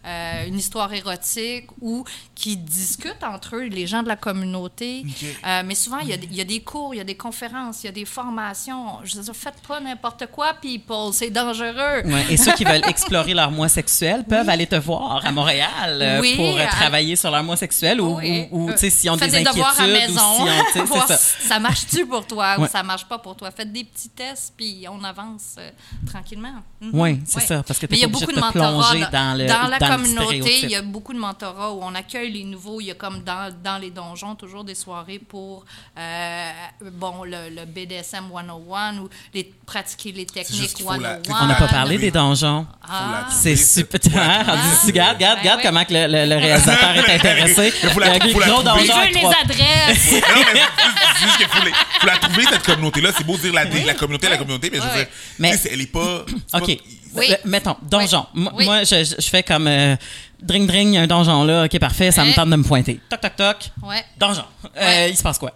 euh, une histoire érotique ou qui discutent entre eux, les gens de la communauté. Euh, mais souvent, il y, a des, il y a des cours, il y a des conférences, il y a des formations. Je veux dire, faites pas n'importe quoi, people, c'est dangereux. Ouais, et ceux qui veulent explorer leur moi sexuel peuvent aller te voir à Montréal euh, Oui, pour euh, à- travailler sur leur moi sexuel ou, Oui. ou, ou, tu sais, s'ils ont des, des devoirs à inquiétudes maison. ou tu [laughs] voir ça. si ça marche-tu pour toi Ouais. ou ça marche pas pour toi. Faites des petits tests, puis on avance euh, tranquillement. Mhm. Oui, c'est Ouais. ça, parce que a pas obligé beaucoup de de plonger dans le- la dans communauté. Il y a beaucoup de mentorats où on accueille les nouveaux. Il y a comme dans, dans les donjons toujours des soirées pour euh, bon le, le BDSM 101 ou les, pratiquer les techniques qu'il faut la- 101. On n'a pas parlé oui. des donjons. Ah. C'est super. Dit, regarde, regarde, Ben regarde ouais. comment que le, le- le réalisateur est [laughs] intéressé. Il faut la- Il y a faut la gros trouver. Je donjon veux les adresses. non, mais c'est juste qu'il faut, faut la trouver, cette communauté-là. C'est beau dire la, la communauté, la communauté, mais je veux dire, Mais- tu sais, c'est- elle est pas. c'est OK. pas- Oui. Euh, mettons, donjon. Moi, Oui. moi, je, je- fais comme euh, dring dring, il y a un donjon là. OK, parfait, ça me tente de me pointer. Toc, toc, toc. Ouais. Donjon. Euh, Ouais. il se passe quoi?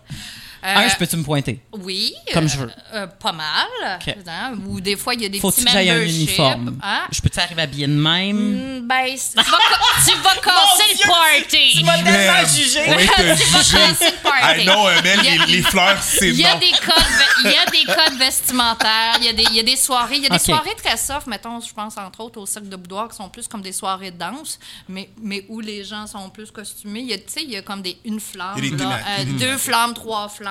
Euh, Un, je peux-tu me pointer? Oui. Comme euh, je veux. euh, pas mal. OK. Hein, Ou des fois, il y a des Faut-tu petits que j'aille un uniforme? Hein? Je peux-tu arriver habillé de même? Mm, Ben, tu vas, ca- [laughs] tu vas casser le party. Merde, jugé. On va te [laughs] Tu vas juger. casser le party. Non, euh, Mel, Il y a- les, les fleurs, c'est Il y, a non. des codes, il y a des codes vestimentaires, il y a des, il y a des soirées. Il y a des soirées très soft, mettons, je pense entre autres au Cercle de Boudoir, qui sont plus comme des soirées de danse, mais, mais où les gens sont plus costumés. Il y a, tu sais, il y a comme des, une flamme, là, euh, deux flammes, trois flammes.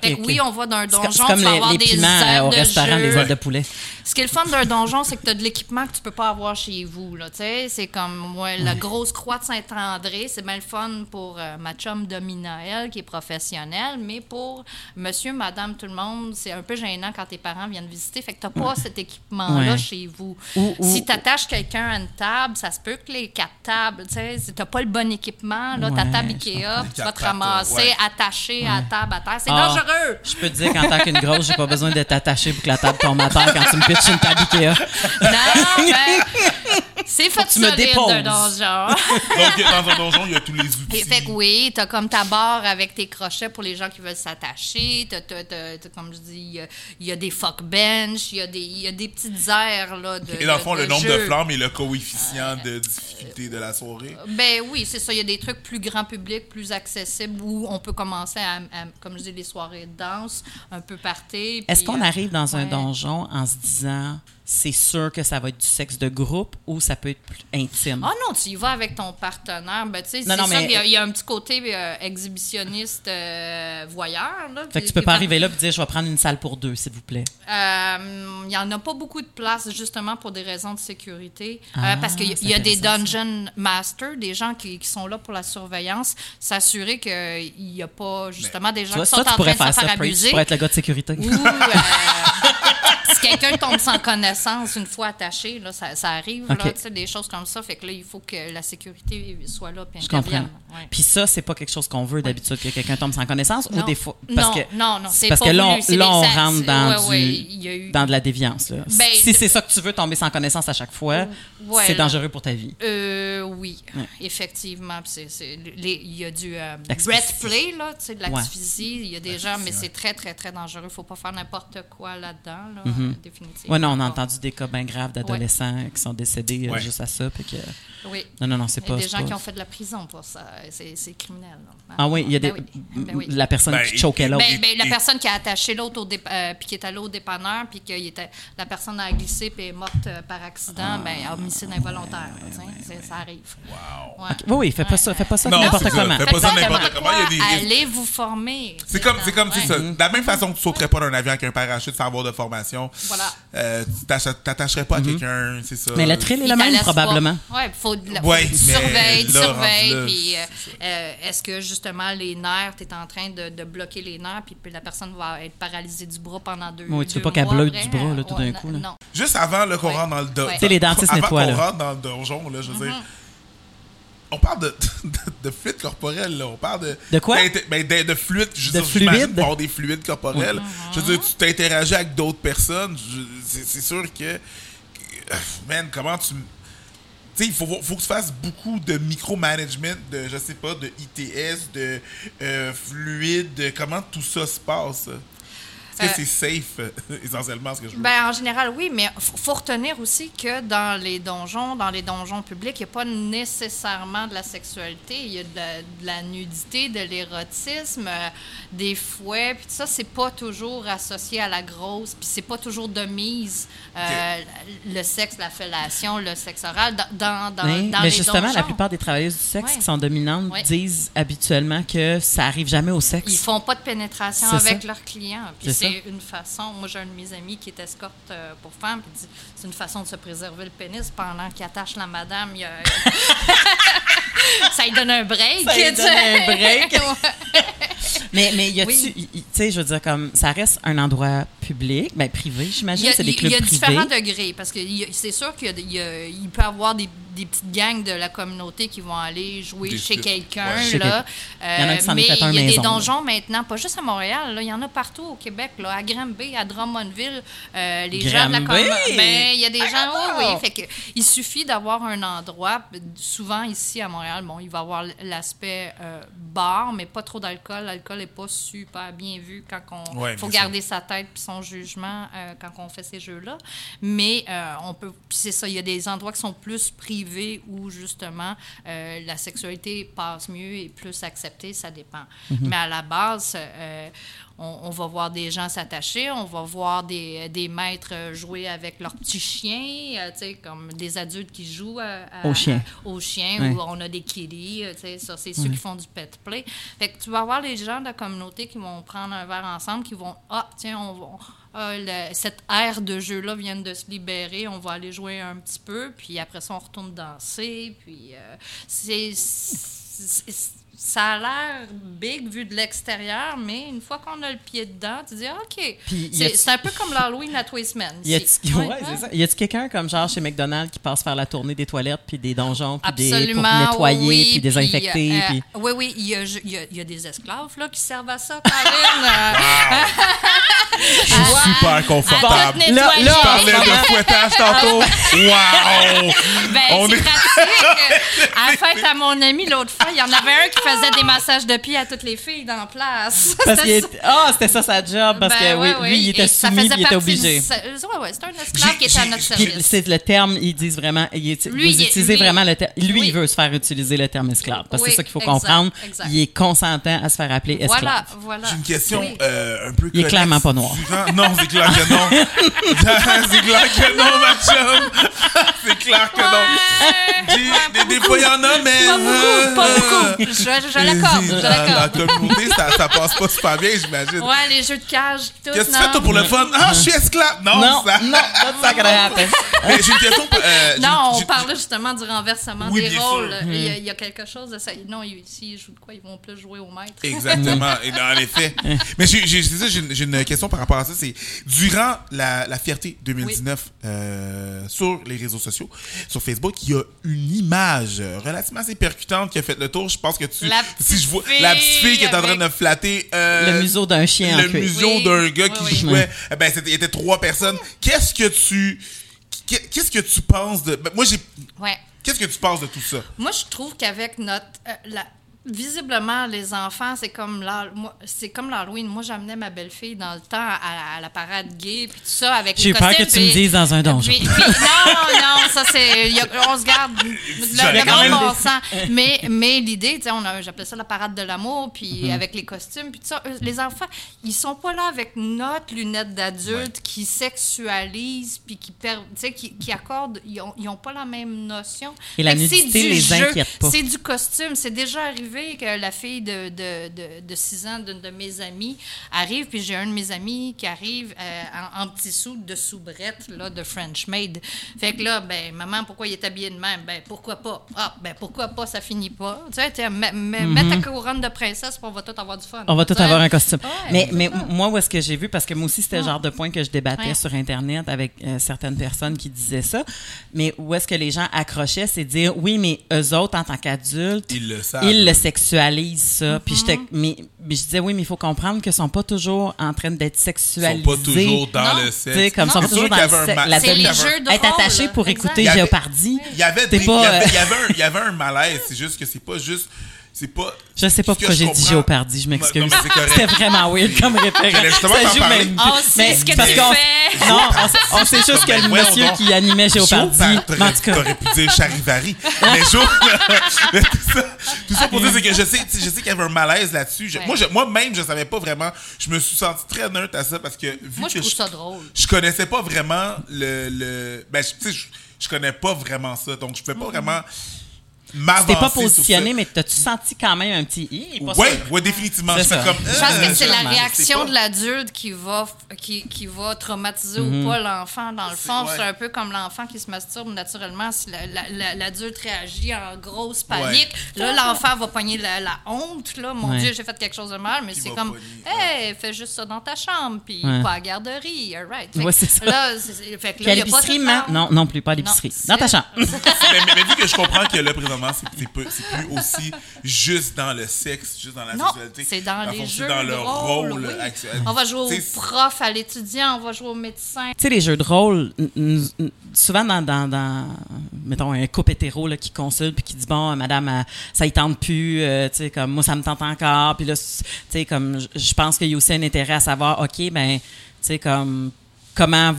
Fait que oui, on va d'un donjon, c'est comme tu vas les, avoir les des piments euh, ailes au de restaurant, jeu. les ailes de poulet. Ce qui est le fun d'un donjon, c'est que tu as de l'équipement que tu peux pas avoir chez vous. Là, tu sais. c'est comme moi, la grosse croix de Saint-André, c'est bien le fun pour euh, ma chum Domina, elle, qui est professionnelle, mais pour monsieur, madame, tout le monde, c'est un peu gênant quand tes parents viennent visiter. Fait que tu n'as pas cet équipement-là Ouais. chez vous. Ou- ou- Si tu attaches quelqu'un à une table, ça se peut que les quatre tables, tu sais, si tu pas le bon équipement, là, ta table Ikea, tu vas te ramasser attaché à la table à terre. C'est Ah. dangereux! Je peux te dire qu'en tant qu'une grosse, j'ai pas besoin d'être attaché pour que la table tombe à terre quand tu me pitches une table Ikea. Non, mais c'est fait tu me déposes. d'un donjon. Donc, dans un donjon, il y a tous les outils. Et fait que oui, t'as comme ta barre avec tes crochets pour les gens qui veulent s'attacher. T'as, t'as- t'as- t'as, comme je dis, il y a- il y, a des fuck bench, il y, a des- il y a des petites aires là, de Et dans le fond, le nombre de flammes et le coefficient de difficulté de la soirée. Ben oui, c'est ça. Il y a des trucs plus grand public, plus accessibles où on peut commencer à, à- comme je dis, les soirées de danse, un peu party. Est-ce qu'on euh, arrive dans un donjon en se disant c'est sûr que ça va être du sexe de groupe ou ça peut être plus intime? Ah non, tu y vas avec ton partenaire. Ben, tu sais, Non, c'est non, ça mais- qu'il y a- il y, a un petit côté euh, exhibitionniste euh, voyeur. Là, fait que tu peux pas arriver là et dire je vais prendre une salle pour deux, s'il vous plaît. Euh, Il n'y en a pas beaucoup de place, justement, pour des raisons de sécurité. Euh, Ah, parce qu'il y y a des dungeon masters, des gens qui, qui sont là pour la surveillance, s'assurer qu'il n'y a pas, justement, des gens Tu vois, qui ça, sont tu en train de faire se ça, faire. Tu abuser. pourrais être le gars de sécurité. Ou euh, [laughs] si quelqu'un tombe sans connaissance une fois attaché, là, ça, ça arrive, là, des choses comme ça. Fait que là, il faut que la sécurité soit là puis Je comprends. Ouais. Puis ça, c'est pas quelque chose qu'on veut d'habitude que quelqu'un tombe sans connaissance ou Non. des fois parce non, que non, non, c'est parce pas que là, on, là, on rentre dans ouais, du ouais, eu- dans de la déviance là. Ben, si c'est ça que tu veux tomber sans connaissance à chaque fois, c'est dangereux pour ta vie. Euh, oui, effectivement. Il y a du euh, red play, là, tu sais, de l'asphyxie. Il y a des gens, mais c'est très, très, très dangereux. Il ne faut pas faire n'importe quoi là-dedans, là, définitivement. Mhm. Ouais, non, on a entendu des cas bien graves d'adolescents qui sont décédés euh, Ouais. juste à ça. puis que- Oui. Non, non, non, c'est Il y a pas. des gens pas- qui ont fait de la prison pour ça. C'est criminel. là. Ah oui, il y a des. Ben oui. Ben oui. La personne Ben, qui choquait l'autre. Ben, ben, la et- personne qui a attaché l'autre au dép- euh, puis qui est allée au dépanneur, puis que était, la personne a glissé puis est morte euh, par accident, ben, homicide involontaire. ça arrive. Wow. Ouais. Oui, oui, fais pas ça, fais pas ça n'importe comment. fais pas ça Exactement. n'importe comment. Allez vous former. C'est comme, ça. De la même façon que tu sauterais pas d'un avion avec un parachute sans avoir de formation, Voilà. euh, tu t'attacherais pas à quelqu'un, c'est ça? Mhm. Mais le thrill est Il le même, probablement. pas. Ouais, faut, Ouais, faut tu surveilles, tu surveilles, là, puis euh, euh, est-ce que justement les nerfs, tu es en train de, de bloquer les nerfs, puis, puis la personne va être paralysée du bras pendant deux, Oui, tu veux deux pas qu'elle mois bleute après? du bras, là, tout Ouais, d'un coup, là. Non. Juste avant qu'on Ouais. rentre dans le don- Ouais. Tu sais, les dentistes avant nettoient, qu'on là. rentre dans le donjon, là, je veux dire, on parle de, [laughs] de, de fluide corporel, là. On parle de. De quoi? ben, de, de fluide. Je De dire, fluide? des fluides corporels. Je veux dire, tu t'interagis avec d'autres personnes. C'est sûr que. euh, Man, comment tu. Tu sais, il faut, faut que tu fasses beaucoup de micromanagement, de, je sais pas, de ITS, de euh, fluide, de comment tout ça se passe. Est-ce que Euh, c'est safe, [laughs] essentiellement, ce que je veux Ben, en général, oui, mais il faut retenir aussi que dans les donjons, dans les donjons publics, il n'y a pas nécessairement de la sexualité. Il y a de la, de la nudité, de l'érotisme, euh, des fouets, puis tout ça, c'est pas toujours associé à la grosse, puis c'est pas toujours de mise, euh, le sexe, la fellation, le sexe oral, dans, dans, dans, Oui, dans mais les justement, la plupart des travailleuses du sexe Ouais. qui sont dominantes Ouais. disent habituellement que ça arrive jamais au sexe. Ils font pas de pénétration avec ça. leurs clients. Puis C'est ça. C'est une façon. Moi, j'ai un de mes amis qui est escorte euh, pour femmes. Puis il dit c'est une façon de se préserver le pénis pendant qu'il attache la madame. il y a- [laughs] ça lui donne un break. Ça lui donne un [laughs] break. Mais, mais y a-tu, Oui. y- y- tu sais, je veux dire, comme, ça reste un endroit public, ben privé, Il j'imagine, y a, c'est des il clubs y a privés. différents degrés parce que il y a- c'est sûr qu'il y a il y a- il peut y avoir des, des petites gangs de la communauté qui vont aller jouer Des chez quelqu'un. Ouais. Là. Il y en a qui s'en est mais il y a maison, des là. donjons maintenant, pas juste à Montréal, là, il y en a partout au Québec, là, à Granby, à Drummondville. euh, les gens de la communauté. Ben, il y a des Ah, gens, oui, non! oui. Fait que, il suffit d'avoir un endroit. Souvent ici à Montréal, bon, il va y avoir l'aspect euh, bar, mais pas trop d'alcool. L'alcool n'est pas super bien vu quand on. Ouais, faut garder sa tête puis son jugement euh, quand on fait ces jeux-là. Mais euh, on peut. C'est ça, il y a des endroits qui sont plus où justement euh, la sexualité passe mieux et plus acceptée, ça dépend. Mhm. Mais à la base, euh, on, on va voir des gens s'attacher, on va voir des, des maîtres jouer avec leurs petits chiens, euh, tu sais, comme des adultes qui jouent à- à- Aux chiens. aux chiens, Ouais. ou on a des kitties, euh, tu sais, ça, c'est ceux qui font du pet play. Fait que tu vas avoir les gens de la communauté qui vont prendre un verre ensemble, qui vont, ah, tiens, on va, ah, le- cette ère de jeu-là vient de se libérer, on va aller jouer un petit peu, puis après ça, on retourne danser, puis euh, c'est... c'est- Ça a l'air big vu de l'extérieur, mais une fois qu'on a le pied dedans, tu dis OK. Puis, C'est un peu comme l'Halloween à tous les semaines. Y ouais, Ouais, a-tu quelqu'un comme genre chez McDonald's qui passe faire la tournée des toilettes puis des donjons puis des pour nettoyer oui, puis désinfecter euh, puis oui, oui, il y a, il y a- il y a des esclaves là, qui servent à ça, Caroline. [laughs] [laughs] Je suis super confortable. Là- Je parlais de fouettage tantôt. Wow! Ben, On c'est est- pratique. À la [laughs] fête à mon ami l'autre fois, il y en avait un qui faisait des massages de pied à toutes les filles dans la place. parce C'était qu'il était- ah c'était ça sa job parce Ben, que oui, lui il était soumis il était obligé. du- Ouais, ouais, c'était un esclave qui était à notre service. c'est le terme, ils disent vraiment, il est- Lui, vous il utilisez lui- vraiment le terme. Lui, Oui. il veut se faire utiliser le terme esclave. Parce que Oui, c'est ça qu'il faut exact, comprendre. exact. Il est consentant à se faire appeler esclave. Voilà, voilà. J'ai une question Oui. euh, un peu Il est clairement pas noir. Non, [laughs] [laughs] c'est clair que non. c'est clair que non, ma chum. c'est clair que non. Des, des fois, il y en a, mais... Pas beaucoup, pas euh, beaucoup. Je, je l'accorde, je La, communauté, ça, ça passe pas super bien, j'imagine. Ouais, les jeux de cage, tout. Qu'est-ce que tu fais, toi, pour le fun? Ah, je suis esclave! Non, Non, ça... non, gonna happen. [laughs] Mais j'ai une question... euh, Non, on parlait justement du renversement Oui, des rôles. sûr. Il y, a, il y a quelque chose de ça. Non, ici, ils jouent de quoi? Ils vont plus jouer au maître. Exactement, et en effet. Mais ça, j'ai une question par rapport à ça. C'est durant la, la fierté 2019 euh, sur les réseaux sociaux, sur Facebook, il y a une image relativement assez percutante qui a fait le tour. Je pense que tu, La si je vois petite la petite fille qui est en train de flatter euh, Le museau d'un chien en le museau Oui, d'un gars oui, qui oui. jouait. Eh Ben, c'était, il y était trois personnes. Qu'est-ce que tu, qu'est- qu'est-ce que tu penses de, ben, moi j'ai, Ouais. qu'est-ce que tu penses de tout ça? Moi, je trouve qu'avec notre. euh, la- visiblement, les enfants, c'est comme c'est comme l'Halloween. Moi, j'amenais ma belle-fille dans le temps à, à la parade gay, puis tout ça, avec J'ai peur costumes, que tu me dises dans un donjon. puis- puis- non, non, ça c'est. on se garde le, [laughs] quand bon sens. Mais, mais l'idée, tu sais, j'appelais ça la parade de l'amour, puis Mhm. avec les costumes, puis tout ça. eux, Les enfants, ils sont pas là avec notre lunette d'adulte qui sexualise, puis qui, per- qui, qui accordent. Ils ont, ils ont pas la même notion. Et la nudité les jeu, inquiète pas. C'est du costume. C'est déjà arrivé que la fille de, de, de, de 6 ans d'une de mes amies arrive, puis j'ai un de mes amis qui arrive euh, en, en petit sou de soubrette, là, de French maid. Fait que là, ben, maman, pourquoi il est habillé de même? Ben, pourquoi pas? Ah, ben, pourquoi pas? Ça finit pas. Tu sais, t'sais, mets, ta couronne de princesse, puis on va tout avoir du fun. On va tout avoir un costume. Ouais, mais mais ça. moi, où est-ce que j'ai vu, parce que moi aussi, c'était le genre de point que je débattais Ouais. sur Internet avec euh, certaines personnes qui disaient ça. Mais où est-ce que les gens accrochaient, c'est dire, oui, mais eux autres, en tant qu'adultes, Ils le savent. ils le sexualisent, ça. Puis j'étais, Mm-hmm. mais, mais je disais, oui, mais il faut comprendre qu'ils sont pas toujours en train d'être Ils sexualisés. sont pas toujours dans Non. le Tu sexe. sais, comme sont toujours sûr dans qu'il y le avait un sexe. être rôle, attaché pour écouter Il y avait- Géopardy. Il y avait, il y avait un malaise. C'est juste que c'est pas juste. C'est pas. Je sais pas que pourquoi j'ai dit Géopardy, je m'excuse. [laughs] C'était vraiment weird comme référence. Ça t'en joue parler. même- sait Mais ce que parce tu qu'on- fais. Non, on, sait- on sait juste que le monsieur qui animait cas, T'aurais pu dire Charivari. mais, Jo- [laughs] mais tout, ça, tout ça pour dire, c'est que je sais, je qu'il y avait un malaise là-dessus. Je- Ouais. Moi, je- moi-même, je savais pas vraiment. Je me suis senti très neutre à ça parce que vu Moi, je que trouve ça drôle. je connaissais pas vraiment le. le ben, je- tu sais, je, je connais pas vraiment ça. Donc, je pouvais pas vraiment m'avancer. t'es pas positionné, mais t'as-tu senti quand même un petit. Hi, pas Ouais, définitivement. C'est Je comme. Pense euh, que c'est la réaction de l'adulte qui va, qui, qui va traumatiser ou pas l'enfant. Dans le fond, ouais. c'est un peu comme l'enfant qui se masturbe naturellement. Si la- la- la- l'adulte réagit en grosse panique, là, l'enfant va pogner la, la honte. Là. Mon Ouais. Dieu, j'ai fait quelque chose de mal. Mais c'est comme, hey, fais juste ça dans ta chambre, puis Ouais. pas à la garderie. All right. Fait ça. Là, fait que là, y a pas de non, non plus, pas à l'épicerie. Dans ta chambre. [laughs] mais, vu que je comprends que présentement, c'est plus aussi juste dans le sexe, juste dans la Non, sexualité. c'est dans le les jeux de rôle. rôle oui. actuel. On va jouer au prof, à l'étudiant, on va jouer au médecin. Tu sais, les jeux de rôle, souvent dans, dans, dans, mettons, un couple hétéro là, qui consulte puis qui dit, bon, madame, euh, ça y tente plus, euh, tu sais, comme moi, ça me tente encore. Puis là, tu sais, comme, je- je pense qu'il y a aussi un intérêt à savoir, OK, ben, tu sais, comme, comment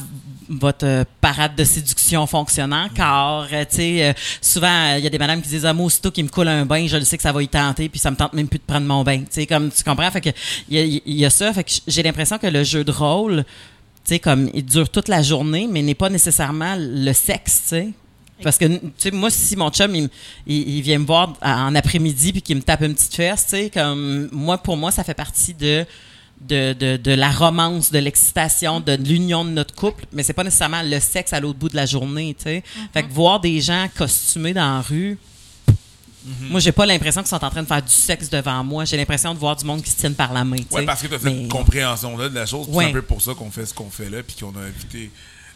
votre euh, parade de séduction fonctionne encore. Euh, tu sais, euh, souvent, il y a des madames qui disent Ah, moi, aussitôt qu'il me coule un bain, je le sais que ça va y tenter, puis ça me tente même plus de prendre mon bain. Tu comme tu comprends? Il y, a- ça. Fait que j'ai l'impression que le jeu de rôle, tu comme il dure toute la journée, mais n'est pas nécessairement le sexe, tu. Parce que, moi, si mon chum, il, vient me voir en après-midi puis qu'il me tape une petite fesse, tu comme, moi, pour moi, ça fait partie de, de, de, de la romance, de l'excitation, de l'union de notre couple, mais c'est pas nécessairement le sexe à l'autre bout de la journée, tu sais. Fait que voir des gens costumés dans la rue, moi, j'ai pas l'impression qu'ils sont en train de faire du sexe devant moi. J'ai l'impression de voir du monde qui se tienne par la main, tu sais. Ouais, parce que tu as cette compréhension-là de la chose. Ouais. C'est un peu pour ça qu'on fait ce qu'on fait là, puis qu'on a invité.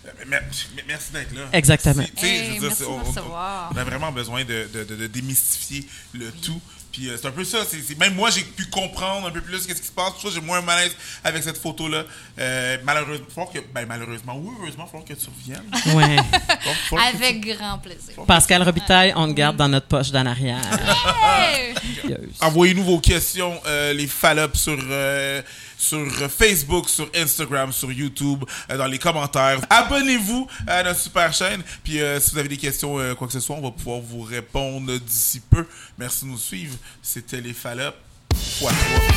Euh, Merci d'être là. Exactement. Hey, dire, merci on, a vraiment besoin de, de- de- de démystifier le tout. Puis euh, c'est un peu ça. c'est- c'est- même moi, j'ai pu comprendre un peu plus qu'est-ce qui se passe. Pour ça, j'ai moins malaise avec cette photo-là. Euh, malheureusement, faut que, ben, malheureusement, ou heureusement, il faut que tu reviennes. Ouais. Tu- Avec grand plaisir. Pascal Robitaille, on le garde dans notre poche d'en arrière. Envoyez-nous vos questions, euh, les fallops sur, euh, sur Facebook, sur Instagram, sur YouTube, euh, dans les commentaires. Abonnez-vous à notre super chaîne. Puis euh, si vous avez des questions, euh, quoi que ce soit, on va pouvoir vous répondre d'ici peu. Merci de nous suivre. C'était les fallops. Fois trois.